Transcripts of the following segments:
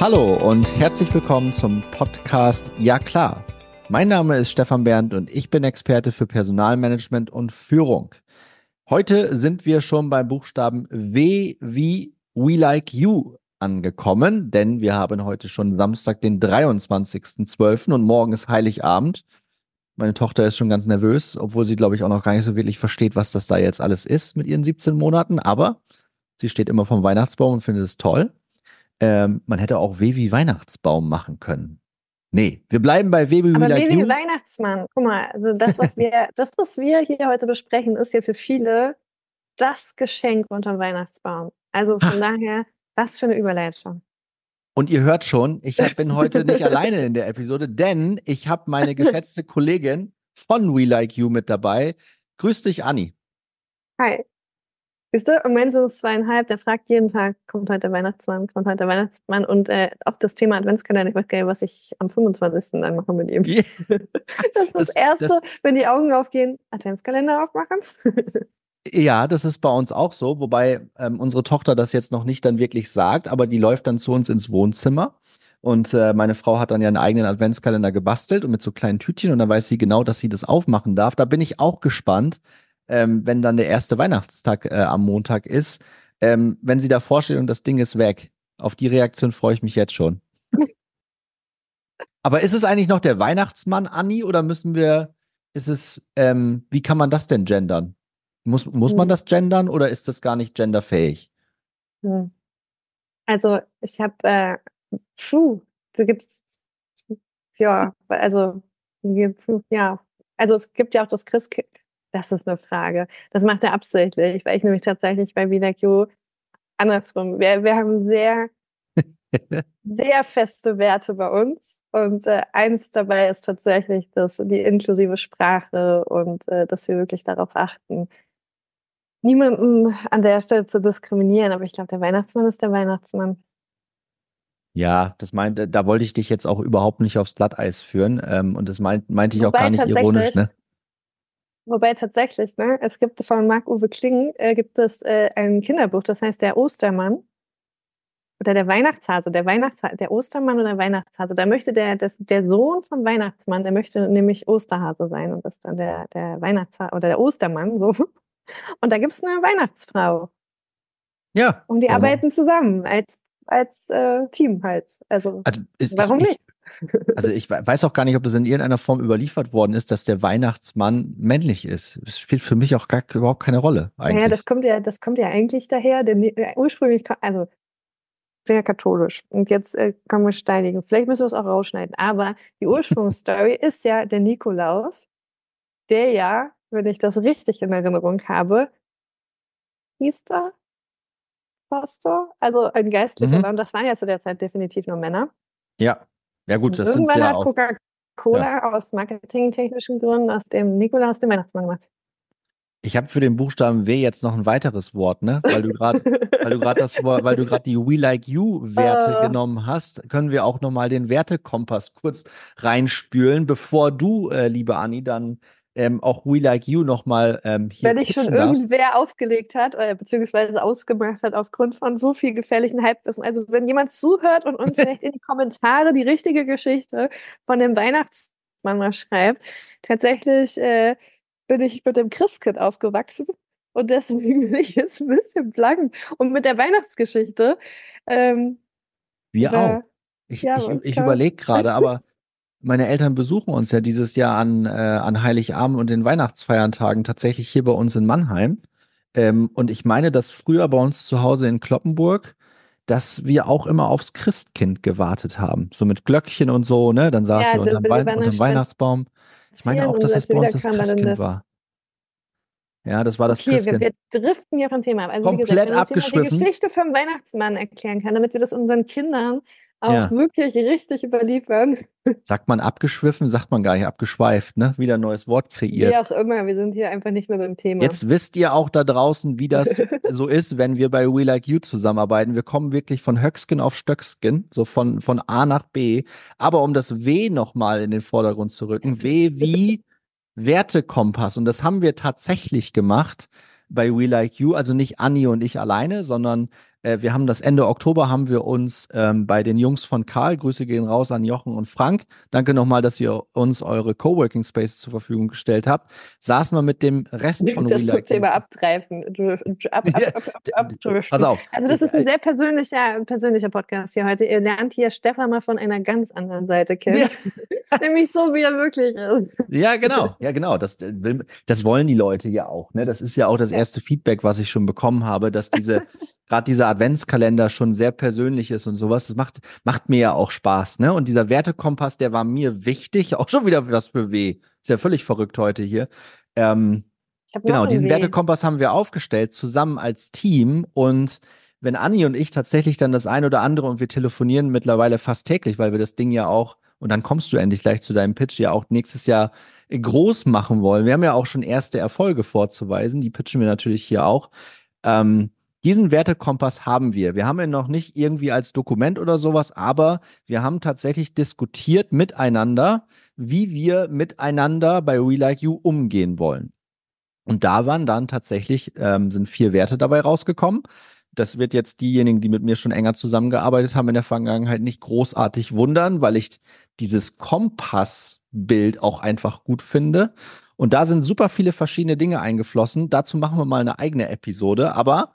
Hallo und herzlich willkommen zum Podcast Ja klar. Mein Name ist Stefan Berndt und ich bin Experte für Personalmanagement und Führung. Heute sind wir schon beim Buchstaben W wie We Like You angekommen, denn wir haben heute schon Samstag, den 23.12. und morgen ist Heiligabend. Meine Tochter ist schon ganz nervös, obwohl sie, glaube ich, auch noch gar nicht so wirklich versteht, was das da jetzt alles ist mit ihren 17 Monaten. Aber sie steht immer vom Weihnachtsbaum und findet es toll. Ähm, man hätte auch W wie Weihnachtsbaum machen können. Nee, wir bleiben bei W wie Aber like. Weihnachtsmann. Guck mal, also das, was wir, das, was wir hier heute besprechen, ist ja für viele das Geschenk unterm Weihnachtsbaum. Also von Ha. daher, was für eine Überleitung. Und ihr hört schon, ich hab- bin heute nicht alleine in der Episode, denn ich habe meine geschätzte Kollegin von We Like You mit dabei. Grüß dich, Anni. Hi. Siehst du, und mein Sohn ist zweieinhalb, der fragt jeden Tag, kommt heute der Weihnachtsmann, kommt heute der Weihnachtsmann und äh, auch das Thema Adventskalender, ich weiß gar nicht, was ich am 25. dann mache mit ihm. Yeah. Das ist das, Das- Erste, das- wenn die Augen aufgehen, Adventskalender aufmachen. Ja, das ist bei uns auch so, wobei ähm, unsere Tochter das jetzt noch nicht dann wirklich sagt, aber die läuft dann zu uns ins Wohnzimmer. Und äh, meine Frau hat dann ja einen eigenen Adventskalender gebastelt und mit so kleinen Tütchen und dann weiß sie genau, dass sie das aufmachen darf. Da bin ich auch gespannt, ähm, wenn dann der erste Weihnachtstag äh, am Montag ist, ähm, wenn sie davor steht und das Ding ist weg. Auf die Reaktion freue ich mich jetzt schon. Aber ist es eigentlich noch der Weihnachtsmann, Anni, oder müssen wir, ist es, ähm, wie kann man das denn gendern? Muss, muss man Hm. das gendern oder ist das gar nicht genderfähig? Hm. Also ich habe, äh, puh, so gibt's, ja, also ja, also es gibt ja auch das Christkind. Das ist eine Frage. Das macht er absichtlich, weil ich nämlich tatsächlich bei VLQ andersrum. Wir, wir haben sehr, sehr feste Werte bei uns und äh, eins dabei ist tatsächlich das, die inklusive Sprache und äh, dass wir wirklich darauf achten, niemanden an der Stelle zu diskriminieren, aber ich glaube, der Weihnachtsmann ist der Weihnachtsmann. Ja, das meinte, da wollte ich dich jetzt auch überhaupt nicht aufs Glatteis führen. Ähm, und das meint, meinte ich auch Wobei gar nicht ironisch, ne? Wobei tatsächlich, ne, es gibt von Marc-Uwe Kling, äh, gibt es äh, ein Kinderbuch, das heißt der Ostermann. Oder der Weihnachtshase, der Weihnachtshase, der Ostermann oder Weihnachtshase. Da möchte der, das, der Sohn vom Weihnachtsmann, der möchte nämlich Osterhase sein und ist dann der, der Weihnachtshase oder der Ostermann, so. Und da gibt es eine Weihnachtsfrau. Ja. Und die Warum? arbeiten zusammen als, als äh, Team halt. Also, Also, ist, warum ich, nicht? Also ich we- weiß auch gar nicht, ob das in irgendeiner Form überliefert worden ist, dass der Weihnachtsmann männlich ist. Das spielt für mich auch gar überhaupt keine Rolle eigentlich. Naja, das kommt ja, das kommt ja eigentlich daher, denn äh, ursprünglich, also sehr katholisch. Und jetzt äh, kommen wir steinigen. Vielleicht müssen wir es auch rausschneiden. Aber die Ursprungsstory ist ja der Nikolaus, der ja, wenn ich das richtig in Erinnerung habe, Priester, Pastor, also ein Geistlicher Mhm. war. Und das waren ja zu der Zeit definitiv nur Männer. ja. Ja gut, das sind irgendwann ja hat auch. Coca-Cola aus marketingtechnischen Gründen aus dem Nikolaus den Weihnachtsmann gemacht. Ich habe für den Buchstaben W jetzt noch ein weiteres Wort, ne? Weil du gerade weil du gerade das Wort- weil du gerade die We Like You Werte Äh. genommen hast, können wir auch noch mal den Wertekompass kurz reinspülen, bevor du äh, liebe Anni dann ähm, auch We Like You noch mal ähm, hier Wenn ich schon darfst. irgendwer aufgelegt hat, äh, beziehungsweise ausgemacht hat aufgrund von so viel gefährlichen Halbwissen. Also wenn jemand zuhört und uns vielleicht in die Kommentare die richtige Geschichte von dem Weihnachtsmann mal schreibt, tatsächlich äh, bin ich mit dem Christkind aufgewachsen und deswegen bin ich jetzt ein bisschen blank. Und mit der Weihnachtsgeschichte, ähm, Wir auch. Ich, Ja, ich, ich überlege gerade, aber meine Eltern besuchen uns ja dieses Jahr an, äh, an Heiligabend und den Weihnachtsfeiertagen tatsächlich hier bei uns in Mannheim. Ähm, und ich meine, dass früher bei uns zu Hause in Kloppenburg, dass wir auch immer aufs Christkind gewartet haben. So mit Glöckchen und so, ne? Dann saßen Ja, wir unterm, wir einer unterm Weihnachtsbaum. Ich meine auch, dass es wir bei uns das Christkind das- war. Ja, das war das Okay, wir, Christkind. wir driften ja vom Thema ab. Also Komplett wie gesagt, wenn jemand die. Geschichte vom Weihnachtsmann erklären kann, damit wir das unseren Kindern auch Ja. wirklich richtig überliefern. Sagt man abgeschwiffen, sagt man gar nicht abgeschweift, ne? Wieder ein neues Wort kreiert. Wie auch immer, wir sind hier einfach nicht mehr beim Thema. Jetzt wisst ihr auch da draußen, wie das so ist, wenn wir bei We Like You zusammenarbeiten. Wir kommen wirklich von Höcksken auf Stöcksken, so von, von A nach B. Aber um das W nochmal in den Vordergrund zu rücken, W wie Wertekompass. Und das haben wir tatsächlich gemacht bei We Like You. Also nicht Anni und ich alleine, sondern Äh, wir haben das Ende Oktober haben wir uns ähm, bei den Jungs von Karl, Grüße gehen raus an Jochen und Frank. Danke nochmal, dass ihr uns eure Coworking Space zur Verfügung gestellt habt. Saßen wir mit dem Rest von Das like Thema abtreifen. Ab, ab, ab, Pass auf. Also das ist ein sehr persönlicher, persönlicher Podcast hier heute. Ihr lernt hier Stefan mal von einer ganz anderen Seite kennen. Ja. Nämlich so, wie er wirklich ist. Ja, genau. Ja, genau. Das, das wollen die Leute ja auch. Ne? Das ist ja auch das erste Feedback, was ich schon bekommen habe, dass diese, gerade dieser Adventskalender schon sehr persönlich ist und sowas. Das macht, macht mir ja auch Spaß. Ne? Und dieser Wertekompass, der war mir wichtig. Auch schon wieder was für weh. Ist ja völlig verrückt heute hier. Ähm, genau, diesen weh. Wertekompass haben wir aufgestellt, zusammen als Team. Und wenn Anni und ich tatsächlich dann das ein oder andere und wir telefonieren mittlerweile fast täglich, weil wir das Ding ja auch und dann kommst du endlich gleich zu deinem Pitch ja auch nächstes Jahr groß machen wollen. Wir haben ja auch schon erste Erfolge vorzuweisen, die pitchen wir natürlich hier auch. Ähm, diesen Wertekompass haben wir. Wir haben ihn noch nicht irgendwie als Dokument oder sowas, aber wir haben tatsächlich diskutiert miteinander, wie wir miteinander bei We Like You umgehen wollen. Und da waren dann tatsächlich, ähm, sind vier Werte dabei rausgekommen das wird jetzt diejenigen, die mit mir schon enger zusammengearbeitet haben in der Vergangenheit, nicht großartig wundern, weil ich dieses Kompassbild auch einfach gut finde. Und da sind super viele verschiedene Dinge eingeflossen. Dazu machen wir mal eine eigene Episode. Aber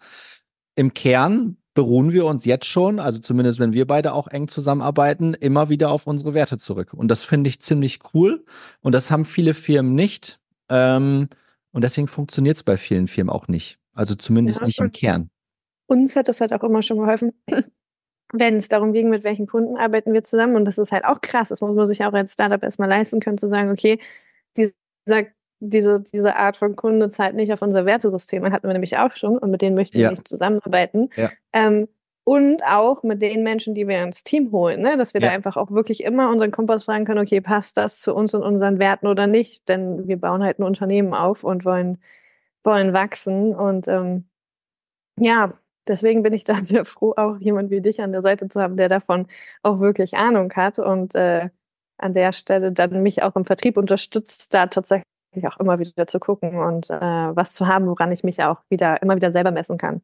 im Kern beruhen wir uns jetzt schon, also zumindest wenn wir beide auch eng zusammenarbeiten, immer wieder auf unsere Werte zurück. Und das finde ich ziemlich cool. Und das haben viele Firmen nicht. Ähm, und deswegen funktioniert es bei vielen Firmen auch nicht. Also zumindest ja, nicht im Kern uns hat das halt auch immer schon geholfen, wenn es darum ging, mit welchen Kunden arbeiten wir zusammen. Und das ist halt auch krass. Das muss man sich auch als Startup erstmal leisten können, zu sagen, okay, dieser, diese, diese Art von Kunde zahlt nicht auf unser Wertesystem. Den hatten wir nämlich auch schon und mit denen möchten wir nicht zusammenarbeiten. Ja. Ähm, und auch mit den Menschen, die wir ins Team holen, ne? dass wir ja. da einfach auch wirklich immer unseren Kompass fragen können, okay, passt das zu uns und unseren Werten oder nicht? Denn wir bauen halt ein Unternehmen auf und wollen, wollen wachsen. Und ähm, ja, deswegen bin ich da sehr froh, auch jemand wie dich an der Seite zu haben, der davon auch wirklich Ahnung hat und äh, an der Stelle dann mich auch im Vertrieb unterstützt, da tatsächlich auch immer wieder zu gucken und äh, was zu haben, woran ich mich auch wieder immer wieder selber messen kann.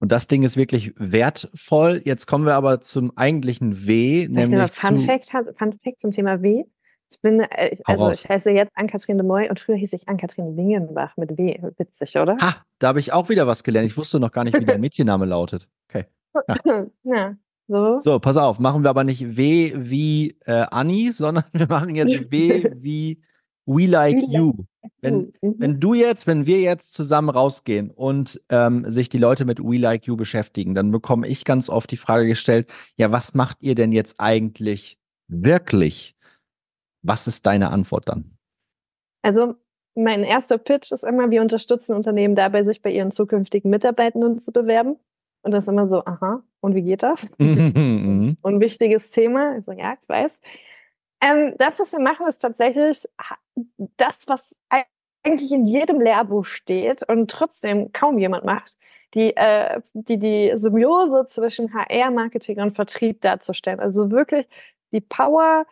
Und das Ding ist wirklich wertvoll. Jetzt kommen wir aber zum eigentlichen W, Soll nämlich ich Fun Fact, Fun Fact zum Thema W. Ich bin, äh, also ich heiße jetzt Ann-Kathrin de Moy und früher hieß ich Ann-Kathrin Wingenbach mit W. Witzig, oder? Ha, da habe ich auch wieder was gelernt. Ich wusste noch gar nicht, wie der Mädchenname lautet. Okay. Ja. ja. So. so, pass auf, machen wir aber nicht W wie äh, Anni, sondern wir machen jetzt W wie We Like We You. Wenn, mhm. wenn du jetzt, wenn wir jetzt zusammen rausgehen und ähm, sich die Leute mit We Like You beschäftigen, dann bekomme ich ganz oft die Frage gestellt, ja, was macht ihr denn jetzt eigentlich wirklich? Was ist deine Antwort dann? Also mein erster Pitch ist immer, wir unterstützen Unternehmen dabei, sich bei ihren zukünftigen Mitarbeitenden zu bewerben. Und das ist immer so, aha, und wie geht das? Mhm. und wichtiges Thema. Ich so, ja, ich weiß. Ähm, das, was wir machen, ist tatsächlich das, was eigentlich in jedem Lehrbuch steht und trotzdem kaum jemand macht, die äh, die, die Symbiose zwischen HR, Marketing und Vertrieb darzustellen. Also wirklich die Power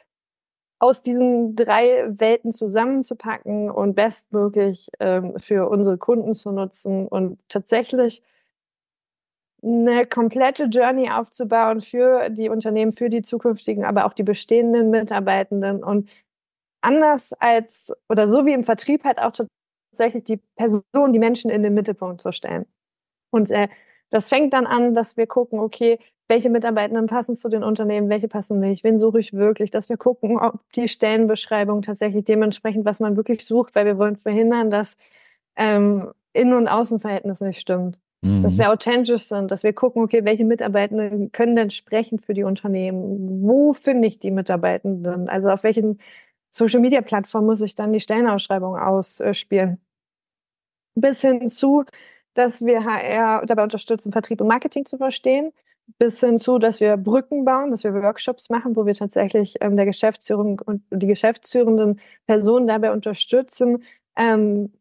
aus diesen drei Welten zusammenzupacken und bestmöglich ähm, für unsere Kunden zu nutzen und tatsächlich eine komplette Journey aufzubauen für die Unternehmen, für die zukünftigen, aber auch die bestehenden Mitarbeitenden und anders als oder so wie im Vertrieb halt auch tatsächlich die Person, die Menschen in den Mittelpunkt zu stellen. Und äh, das fängt dann an, dass wir gucken, okay, welche Mitarbeitenden passen zu den Unternehmen, welche passen nicht, wen suche ich wirklich, dass wir gucken, ob die Stellenbeschreibung tatsächlich dementsprechend, was man wirklich sucht, weil wir wollen verhindern, dass ähm, Innen- und Außenverhältnis nicht stimmt. Mhm. Dass wir authentisch sind, dass wir gucken, okay, welche Mitarbeitenden können denn sprechen für die Unternehmen? Wo finde ich die Mitarbeitenden? Also auf welchen Social-Media-Plattformen muss ich dann die Stellenausschreibung ausspielen? Bis hin zu, dass wir HR dabei unterstützen, Vertrieb und Marketing zu verstehen, bis hin zu, dass wir Brücken bauen, dass wir Workshops machen, wo wir tatsächlich ähm, der Geschäftsführung und die geschäftsführenden Personen dabei unterstützen, ähm,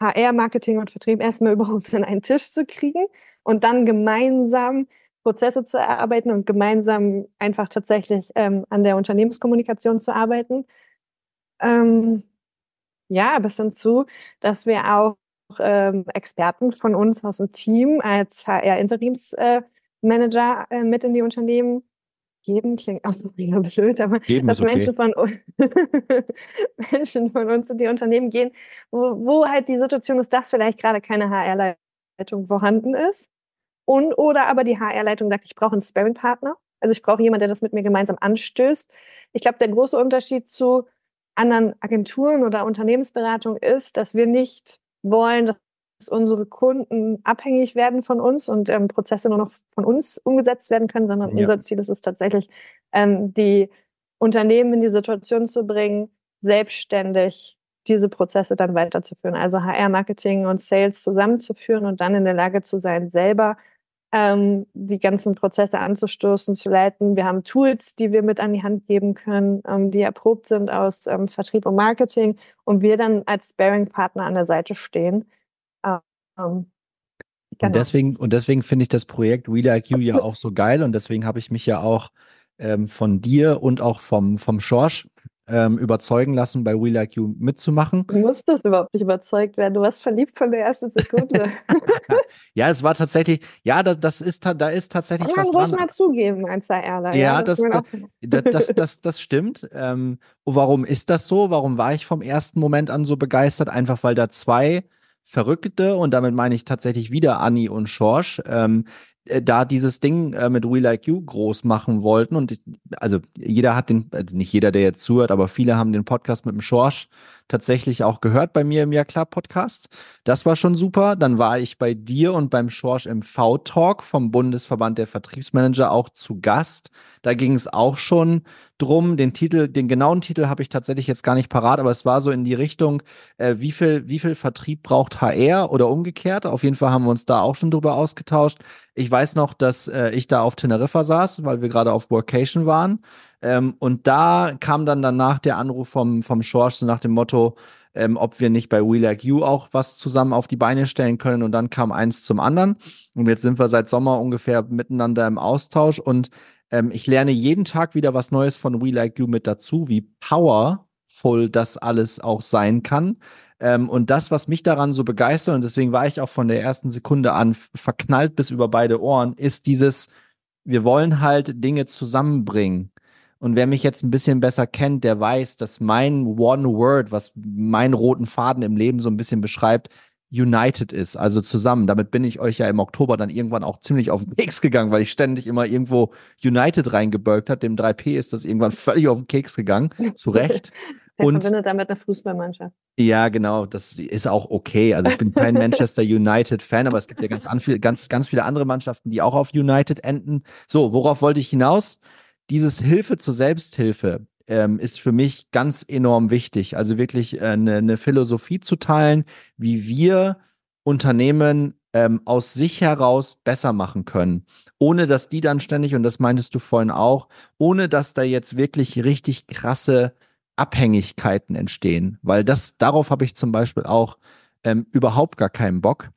HR, Marketing und Vertrieb erstmal überhaupt an einen Tisch zu kriegen und dann gemeinsam Prozesse zu erarbeiten und gemeinsam einfach tatsächlich ähm, an der Unternehmenskommunikation zu arbeiten. Ähm, ja, bis hin zu, dass wir auch ähm, Experten von uns aus dem Team als HR-Interimsmanager äh, äh, mit in die Unternehmen geben. Klingt auch so mega blöd, aber Geben dass okay. Menschen, von, Menschen von uns in die Unternehmen gehen, wo, wo halt die Situation ist, dass vielleicht gerade keine HR-Leitung vorhanden ist. Und oder aber die HR-Leitung sagt, ich brauche einen Sparring-Partner. Also ich brauche jemanden, der das mit mir gemeinsam anstößt. Ich glaube, der große Unterschied zu anderen Agenturen oder Unternehmensberatung ist, dass wir nicht wollen, dass unsere Kunden abhängig werden von uns und ähm, Prozesse nur noch von uns umgesetzt werden können, sondern Ja. unser Ziel ist es tatsächlich, ähm, die Unternehmen in die Situation zu bringen, selbstständig diese Prozesse dann weiterzuführen. Also HR, Marketing und Sales zusammenzuführen und dann in der Lage zu sein, selber ähm, die ganzen Prozesse anzustoßen, zu leiten. Wir haben Tools, die wir mit an die Hand geben können, ähm, die erprobt sind aus ähm, Vertrieb und Marketing und wir dann als Sparing-Partner an der Seite stehen. Ähm, Und genau. deswegen, und deswegen finde ich das Projekt We Like You ja auch so geil und deswegen habe ich mich ja auch ähm, von dir und auch vom, vom Schorsch ähm, überzeugen lassen, bei We Like You mitzumachen. Du musstest überhaupt nicht überzeugt werden. Du warst verliebt von der ersten Sekunde. Ja, es war tatsächlich, ja, da, das ist, da ist tatsächlich was ruhig dran. mal zugeben als HRler. Ja, das- kann man auch- Das, das, das, das stimmt. Ähm, und warum ist das so? Warum war ich vom ersten Moment an so begeistert? Einfach weil da zwei Verrückte, und damit meine ich tatsächlich wieder Anni und Schorsch, ähm, äh, da dieses Ding äh, mit We Like You groß machen wollten. Und ich, also jeder hat den, also nicht jeder, der jetzt zuhört, aber viele haben den Podcast mit dem Schorsch tatsächlich auch gehört bei mir im Ja klar Podcast. Das war schon super. Dann war ich bei dir und beim Schorsch im V-Talk vom Bundesverband der Vertriebsmanager auch zu Gast. Da ging es auch schon drum. Den Titel, den genauen Titel habe ich tatsächlich jetzt gar nicht parat, aber es war so in die Richtung, äh, wie viel, wie viel Vertrieb braucht HR oder umgekehrt. Auf jeden Fall haben wir uns da auch schon drüber ausgetauscht. Ich weiß noch, dass äh, ich da auf Teneriffa saß, weil wir gerade auf Workation waren. Ähm, und da kam dann danach der Anruf vom, vom Schorsch nach dem Motto, ähm, ob wir nicht bei We Like You auch was zusammen auf die Beine stellen können. Und dann kam eins zum anderen. Und jetzt sind wir seit Sommer ungefähr miteinander im Austausch. Und ähm, ich lerne jeden Tag wieder was Neues von We Like You mit dazu, wie powerful das alles auch sein kann. Ähm, und das, was mich daran so begeistert, und deswegen war ich auch von der ersten Sekunde an verknallt bis über beide Ohren, ist dieses, wir wollen halt Dinge zusammenbringen. Und wer mich jetzt ein bisschen besser kennt, der weiß, dass mein One Word, was meinen roten Faden im Leben so ein bisschen beschreibt, United ist, also zusammen. Damit bin ich euch ja im Oktober dann irgendwann auch ziemlich auf den Keks gegangen, weil ich ständig immer irgendwo United reingebölkt habe. Dem 3P ist das irgendwann völlig auf den Keks gegangen. Zu Recht. Der Und- verbindet damit eine Fußballmannschaft. Ja, genau, das ist auch okay. Also ich bin kein Manchester United-Fan, aber es gibt ja ganz, ganz, ganz viele andere Mannschaften, die auch auf United enden. So, worauf wollte ich hinaus? Dieses Hilfe zur Selbsthilfe ähm, ist für mich ganz enorm wichtig. Also wirklich äh, eine, eine Philosophie zu teilen, wie wir Unternehmen ähm, aus sich heraus besser machen können. Ohne dass die dann ständig, und das meintest du vorhin auch, ohne dass da jetzt wirklich richtig krasse Abhängigkeiten entstehen, weil das darauf habe ich zum Beispiel auch ähm, überhaupt gar keinen Bock.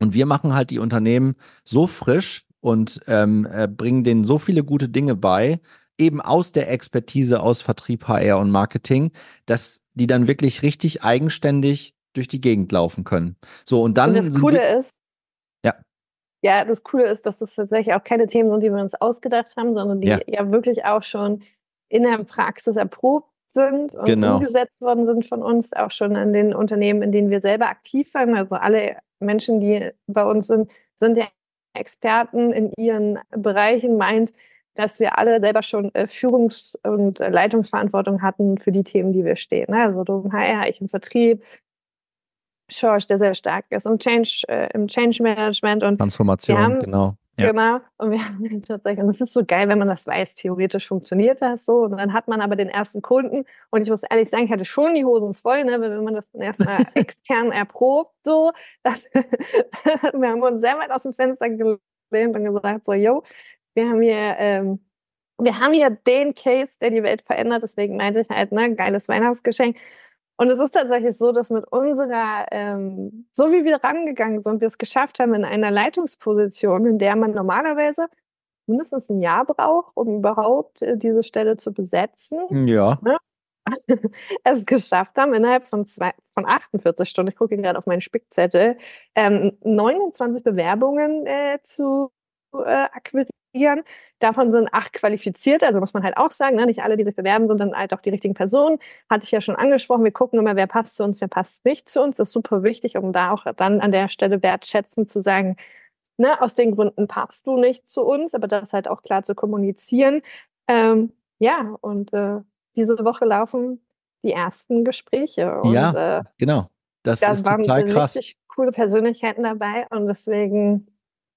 Und wir machen halt die Unternehmen so frisch und ähm, äh, bringen denen so viele gute Dinge bei, eben aus der Expertise aus Vertrieb, HR und Marketing, dass die dann wirklich richtig eigenständig durch die Gegend laufen können. So und dann Und das Coole ist, Ja. Ja, das Coole ist, dass das tatsächlich auch keine Themen sind, die wir uns ausgedacht haben, sondern die Ja. ja, wirklich auch schon in der Praxis erprobt sind und Genau. umgesetzt worden sind von uns, auch schon in den Unternehmen, in denen wir selber aktiv waren. Also alle Menschen, die bei uns sind, sind ja Experten in ihren Bereichen, meint, dass wir alle selber schon äh, Führungs- und äh, Leitungsverantwortung hatten für die Themen, die wir stehen. Ne? Also du HR, ich im Vertrieb, Schorsch, der sehr stark ist im Change, äh, im Change Management und Transformation, haben- genau. Ja. Genau. Und wir haben tatsächlich, und es ist so geil, wenn man das weiß, theoretisch funktioniert das so. Und dann hat man aber den ersten Kunden. Und ich muss ehrlich sagen, ich hatte schon die Hosen voll, ne, wenn man das dann erstmal extern erprobt, so. Das, wir haben uns sehr weit aus dem Fenster gelehnt und gesagt, so, yo, wir haben hier, ähm, wir haben hier den Case, der die Welt verändert. Deswegen meinte ich halt, ne, geiles Weihnachtsgeschenk. Und es ist tatsächlich so, dass mit unserer, ähm, so wie wir rangegangen sind, wir es geschafft haben in einer Leitungsposition, in der man normalerweise mindestens ein Jahr braucht, um überhaupt äh, diese Stelle zu besetzen. Ja, es geschafft haben, innerhalb von, zwei, von 48 Stunden, ich gucke gerade auf meinen Spickzettel, ähm, 29 Bewerbungen äh, zu äh, akquirieren. Davon sind acht qualifiziert, also muss man halt auch sagen, ne? nicht alle, die sich bewerben, sind dann halt auch die richtigen Personen. Hatte ich ja schon angesprochen, wir gucken immer, wer passt zu uns, wer passt nicht zu uns. Das ist super wichtig, um da auch dann an der Stelle wertschätzend zu sagen, ne, aus den Gründen passt du nicht zu uns, aber das halt auch klar zu kommunizieren. Ähm, ja, und äh, diese Woche laufen die ersten Gespräche. Und, ja, äh, genau. Das da ist total krass. richtig coole Persönlichkeiten dabei und deswegen.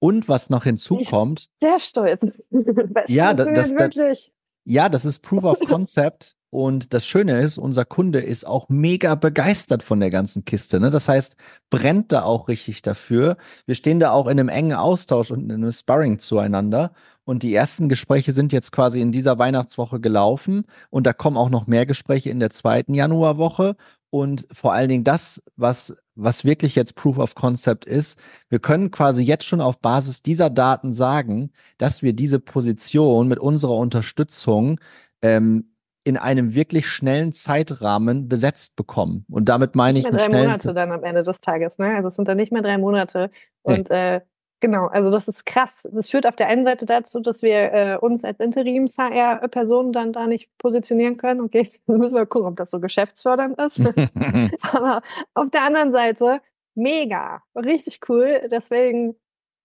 Und was noch hinzukommt. Sehr stolz. ja, das, das, das, ja, das ist Proof of Concept. Und das Schöne ist, unser Kunde ist auch mega begeistert von der ganzen Kiste. Ne? Das heißt, brennt da auch richtig dafür. Wir stehen da auch in einem engen Austausch und in einem Sparring zueinander. Und die ersten Gespräche sind jetzt quasi in dieser Weihnachtswoche gelaufen. Und da kommen auch noch mehr Gespräche in der zweiten Januarwoche. Und vor allen Dingen das, was, was wirklich jetzt Proof of Concept ist, wir können quasi jetzt schon auf Basis dieser Daten sagen, dass wir diese Position mit unserer Unterstützung ähm, in einem wirklich schnellen Zeitrahmen besetzt bekommen. Und damit meine ich nicht mehr drei Monate dann am Ende des Tages. Ne? Also es sind dann nicht mehr drei Monate. Und nee. äh, genau, also das ist krass. Das führt auf der einen Seite dazu, dass wir äh, uns als Interims-HR-Personen dann da nicht positionieren können. Okay, müssen wir gucken, ob das so geschäftsfördernd ist. Aber auf der anderen Seite mega, richtig cool. Deswegen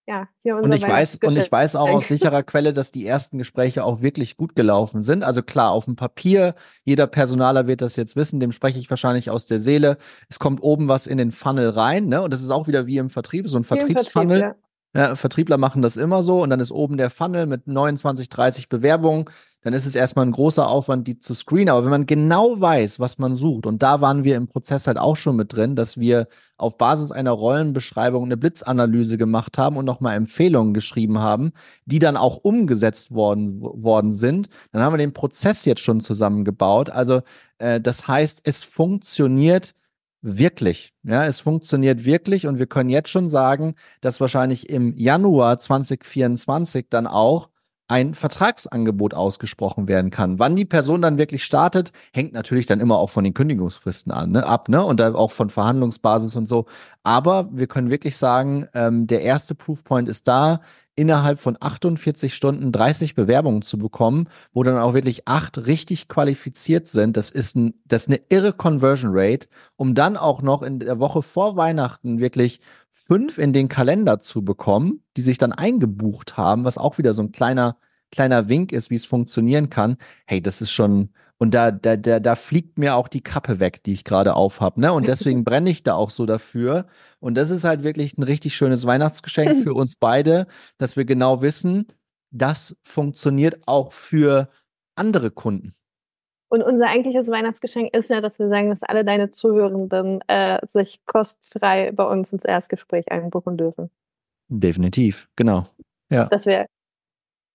ja, hier unser und ich weiß und ich weiß auch aus sicherer Quelle, dass die ersten Gespräche auch wirklich gut gelaufen sind. Also klar, auf dem Papier, jeder Personaler wird das jetzt wissen, dem spreche ich wahrscheinlich aus der Seele. Es kommt oben was in den Funnel rein, ne? Und das ist auch wieder wie im Vertrieb, so ein Vertriebsfunnel. Vertrieb, ja. Ja, Vertriebler machen das immer so und dann ist oben der Funnel mit 29, 30 Bewerbungen. Dann ist es erstmal ein großer Aufwand, die zu screenen. Aber wenn man genau weiß, was man sucht, und da waren wir im Prozess halt auch schon mit drin, dass wir auf Basis einer Rollenbeschreibung eine Blitzanalyse gemacht haben und nochmal Empfehlungen geschrieben haben, die dann auch umgesetzt worden, worden sind, dann haben wir den Prozess jetzt schon zusammengebaut. Also äh, das heißt, es funktioniert wirklich. Ja, es funktioniert wirklich und wir können jetzt schon sagen, dass wahrscheinlich im Januar 2024 dann auch ein Vertragsangebot ausgesprochen werden kann. Wann die Person dann wirklich startet, hängt natürlich dann immer auch von den Kündigungsfristen an, ne, ab, ne, und auch von Verhandlungsbasis und so. Aber wir können wirklich sagen, ähm, der erste Proofpoint ist da innerhalb von 48 Stunden 30 Bewerbungen zu bekommen, wo dann auch wirklich acht richtig qualifiziert sind. Das ist, ein, das ist eine irre Conversion Rate, um dann auch noch in der Woche vor Weihnachten wirklich fünf in den Kalender zu bekommen, die sich dann eingebucht haben, was auch wieder so ein kleiner kleiner Wink ist, wie es funktionieren kann. Hey, das ist schon, und da, da, da, da fliegt mir auch die Kappe weg, die ich gerade aufhab, ne? Und deswegen brenne ich da auch so dafür. Und das ist halt wirklich ein richtig schönes Weihnachtsgeschenk für uns beide, dass wir genau wissen, das funktioniert auch für andere Kunden. Und unser eigentliches Weihnachtsgeschenk ist ja, dass wir sagen, dass alle deine Zuhörenden äh, sich kostenfrei bei uns ins Erstgespräch einbuchen dürfen. Definitiv, genau. Ja. Dass wir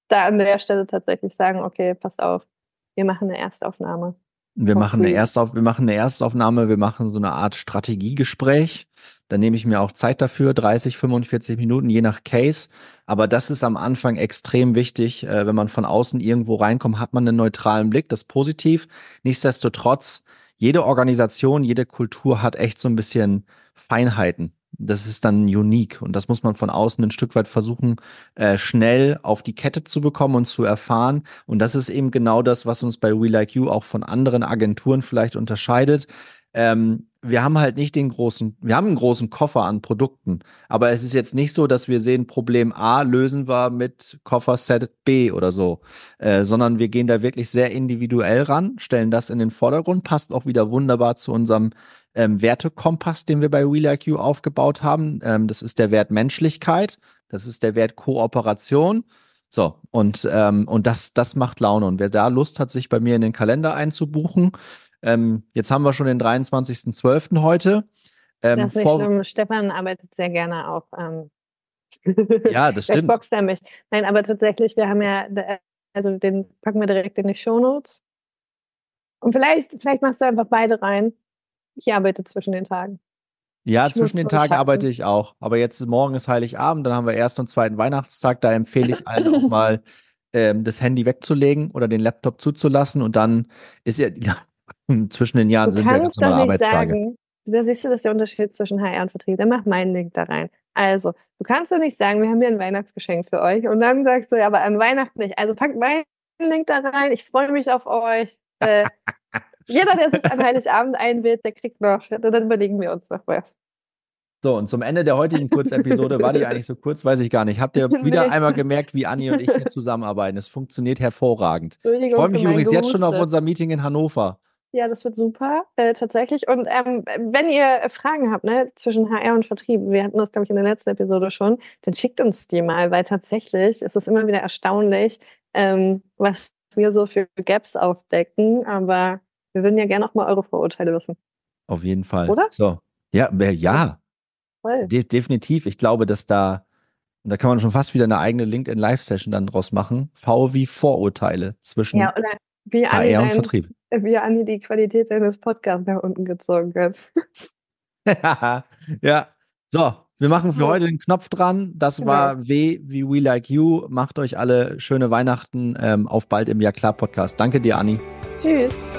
da an der Stelle tatsächlich sagen, okay, passt auf, wir machen eine Erstaufnahme. Wir machen eine, Erstauf wir machen eine Erstaufnahme, wir machen so eine Art Strategiegespräch. Da nehme ich mir auch Zeit dafür, 30, 45 Minuten, je nach Case. Aber das ist am Anfang extrem wichtig. Äh, wenn man von außen irgendwo reinkommt, hat man einen neutralen Blick, das ist positiv. Nichtsdestotrotz, jede Organisation, jede Kultur hat echt so ein bisschen Feinheiten das ist dann unique und das muss man von außen ein Stück weit versuchen, äh, schnell auf die Kette zu bekommen und zu erfahren. Und das ist eben genau das, was uns bei We Like You auch von anderen Agenturen vielleicht unterscheidet. Ähm, wir haben halt nicht den großen, wir haben einen großen Koffer an Produkten, aber es ist jetzt nicht so, dass wir sehen, Problem A lösen wir mit Kofferset B oder so, äh, sondern wir gehen da wirklich sehr individuell ran, stellen das in den Vordergrund, passt auch wieder wunderbar zu unserem ähm, Wertekompass, den wir bei WeLikeU aufgebaut haben. Ähm, das ist der Wert Menschlichkeit, das ist der Wert Kooperation. So, und, ähm, und das, das macht Laune. Und wer da Lust hat, sich bei mir in den Kalender einzubuchen, ähm, jetzt haben wir schon den 23.12. heute. Ähm, das ist schlimm. Stefan arbeitet sehr gerne auch. Ähm, ja, das stimmt. boxt er mich. Nein, aber tatsächlich, wir haben ja, also den packen wir direkt in die Shownotes. Und vielleicht, vielleicht machst du einfach beide rein. Ich arbeite zwischen den Tagen. Ja, ich zwischen den Tagen arbeite ich auch. Aber jetzt morgen ist Heiligabend, dann haben wir ersten und zweiten Weihnachtstag. Da empfehle ich allen auch mal, ähm, das Handy wegzulegen oder den Laptop zuzulassen. Und dann ist ja, Hm, zwischen den Jahren Du sind ja ganz normale Arbeitstage. sagen, da siehst du, das ist der Unterschied zwischen HR und Vertrieb. Dann mach meinen Link da rein. Also, du kannst doch nicht sagen, wir haben hier ein Weihnachtsgeschenk für euch und dann sagst du, ja, aber an Weihnachten nicht. Also pack meinen Link da rein. Ich freue mich auf euch. Äh, jeder, der sich an Heiligabend einwählt, der kriegt noch. Dann überlegen wir uns noch was. So, und zum Ende der heutigen Kurzepisode war die eigentlich so kurz, weiß ich gar nicht. Habt ihr wieder einmal gemerkt, wie Anni und ich hier zusammenarbeiten? Es funktioniert hervorragend. Ich freue mich übrigens jetzt schon auf unser Meeting in Hannover. Ja, das wird super, äh, tatsächlich. Und ähm, wenn ihr Fragen habt, ne, zwischen HR und Vertrieb, wir hatten das, glaube ich, in der letzten Episode schon, dann schickt uns die mal, weil tatsächlich ist es immer wieder erstaunlich, ähm, was wir so für Gaps aufdecken. Aber wir würden ja gerne auch mal eure Vorurteile wissen. Auf jeden Fall. Oder? So. Ja, ja, Toll. de definitiv. Ich glaube, dass da, und da kann man schon fast wieder eine eigene LinkedIn Live-Session dann draus machen. V wie Vorurteile zwischen Ja, oder wie HR und dein, Vertrieb. wie Anni die Qualität deines Podcasts nach unten gezogen hat. ja. So, wir machen für heute den Knopf dran. Das Genau. war W wie We Like You. Macht euch alle schöne Weihnachten. Ähm, auf bald im Ja klar Podcast. Danke dir, Anni. Tschüss.